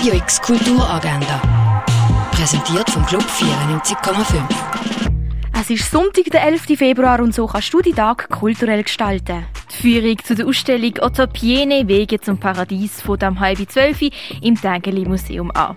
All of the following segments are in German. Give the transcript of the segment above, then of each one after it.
Radio X Kulturagenda. Präsentiert vom Club 94,5. Es ist Sonntag, der 11. Februar und so kannst du die Tag kulturell gestalten. Die Führung zu der Ausstellung Otto Piene Wege zum Paradies von am halb zwölf im Tägeli Museum an.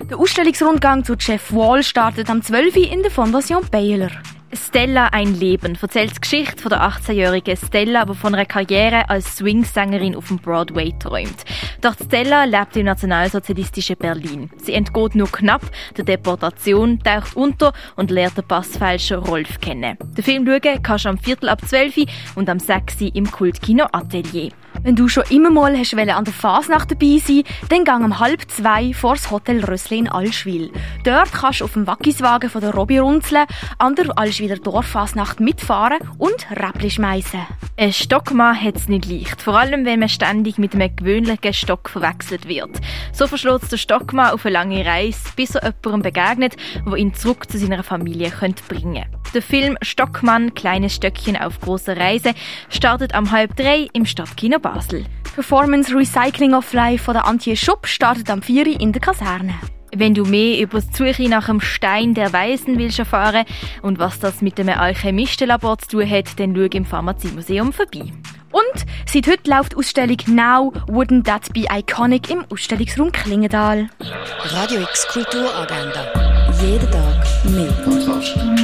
Der Ausstellungsrundgang zu Jeff Wall startet am 12. in der Fondation Baylor. Stella ein Leben erzählt die Geschichte von der 18-jährigen Stella, die von einer Karriere als Swingsängerin auf dem Broadway träumt. Doch Stella lebt im nationalsozialistischen Berlin. Sie entgeht nur knapp der Deportation, taucht unter und lernt den Passfälscher Rolf kennen. Den Film schauen kannst du am Viertel ab 12 und am 6 im Kultkino Atelier. Wenn du schon immer mal hast an der Fasnacht dabei sein dann gang um halb zwei vor das Hotel Rössli in Allschwil. Dort kannst du auf dem Wackiswagen von der Robby runzeln, an der Allschwiler Dorffasnacht mitfahren und Räppli schmeißen. Ein Stockmann hat es nicht leicht, vor allem wenn man ständig mit einem gewöhnlichen Stock verwechselt wird. So verschlägt der Stockmann auf eine lange Reise, bis er jemandem begegnet, wo ihn zurück zu seiner Familie könnte bringen Der Film Stockmann, kleines Stöckchen auf großer Reise, startet am halb drei im Stadtkino Basel. Performance Recycling of Life von der Antje Schupp startet am 4 in der Kaserne. Wenn du mehr über die Suche nach dem Stein der Weisen willst erfahren und was das mit dem Alchemistenlabor zu tun hat, dann schau im Pharmaziemuseum vorbei. Und seit heute läuft die Ausstellung Now Wouldn't That Be Iconic im Ausstellungsraum Klingendal. Radio X Kulturagenda. Jeden Tag mehr.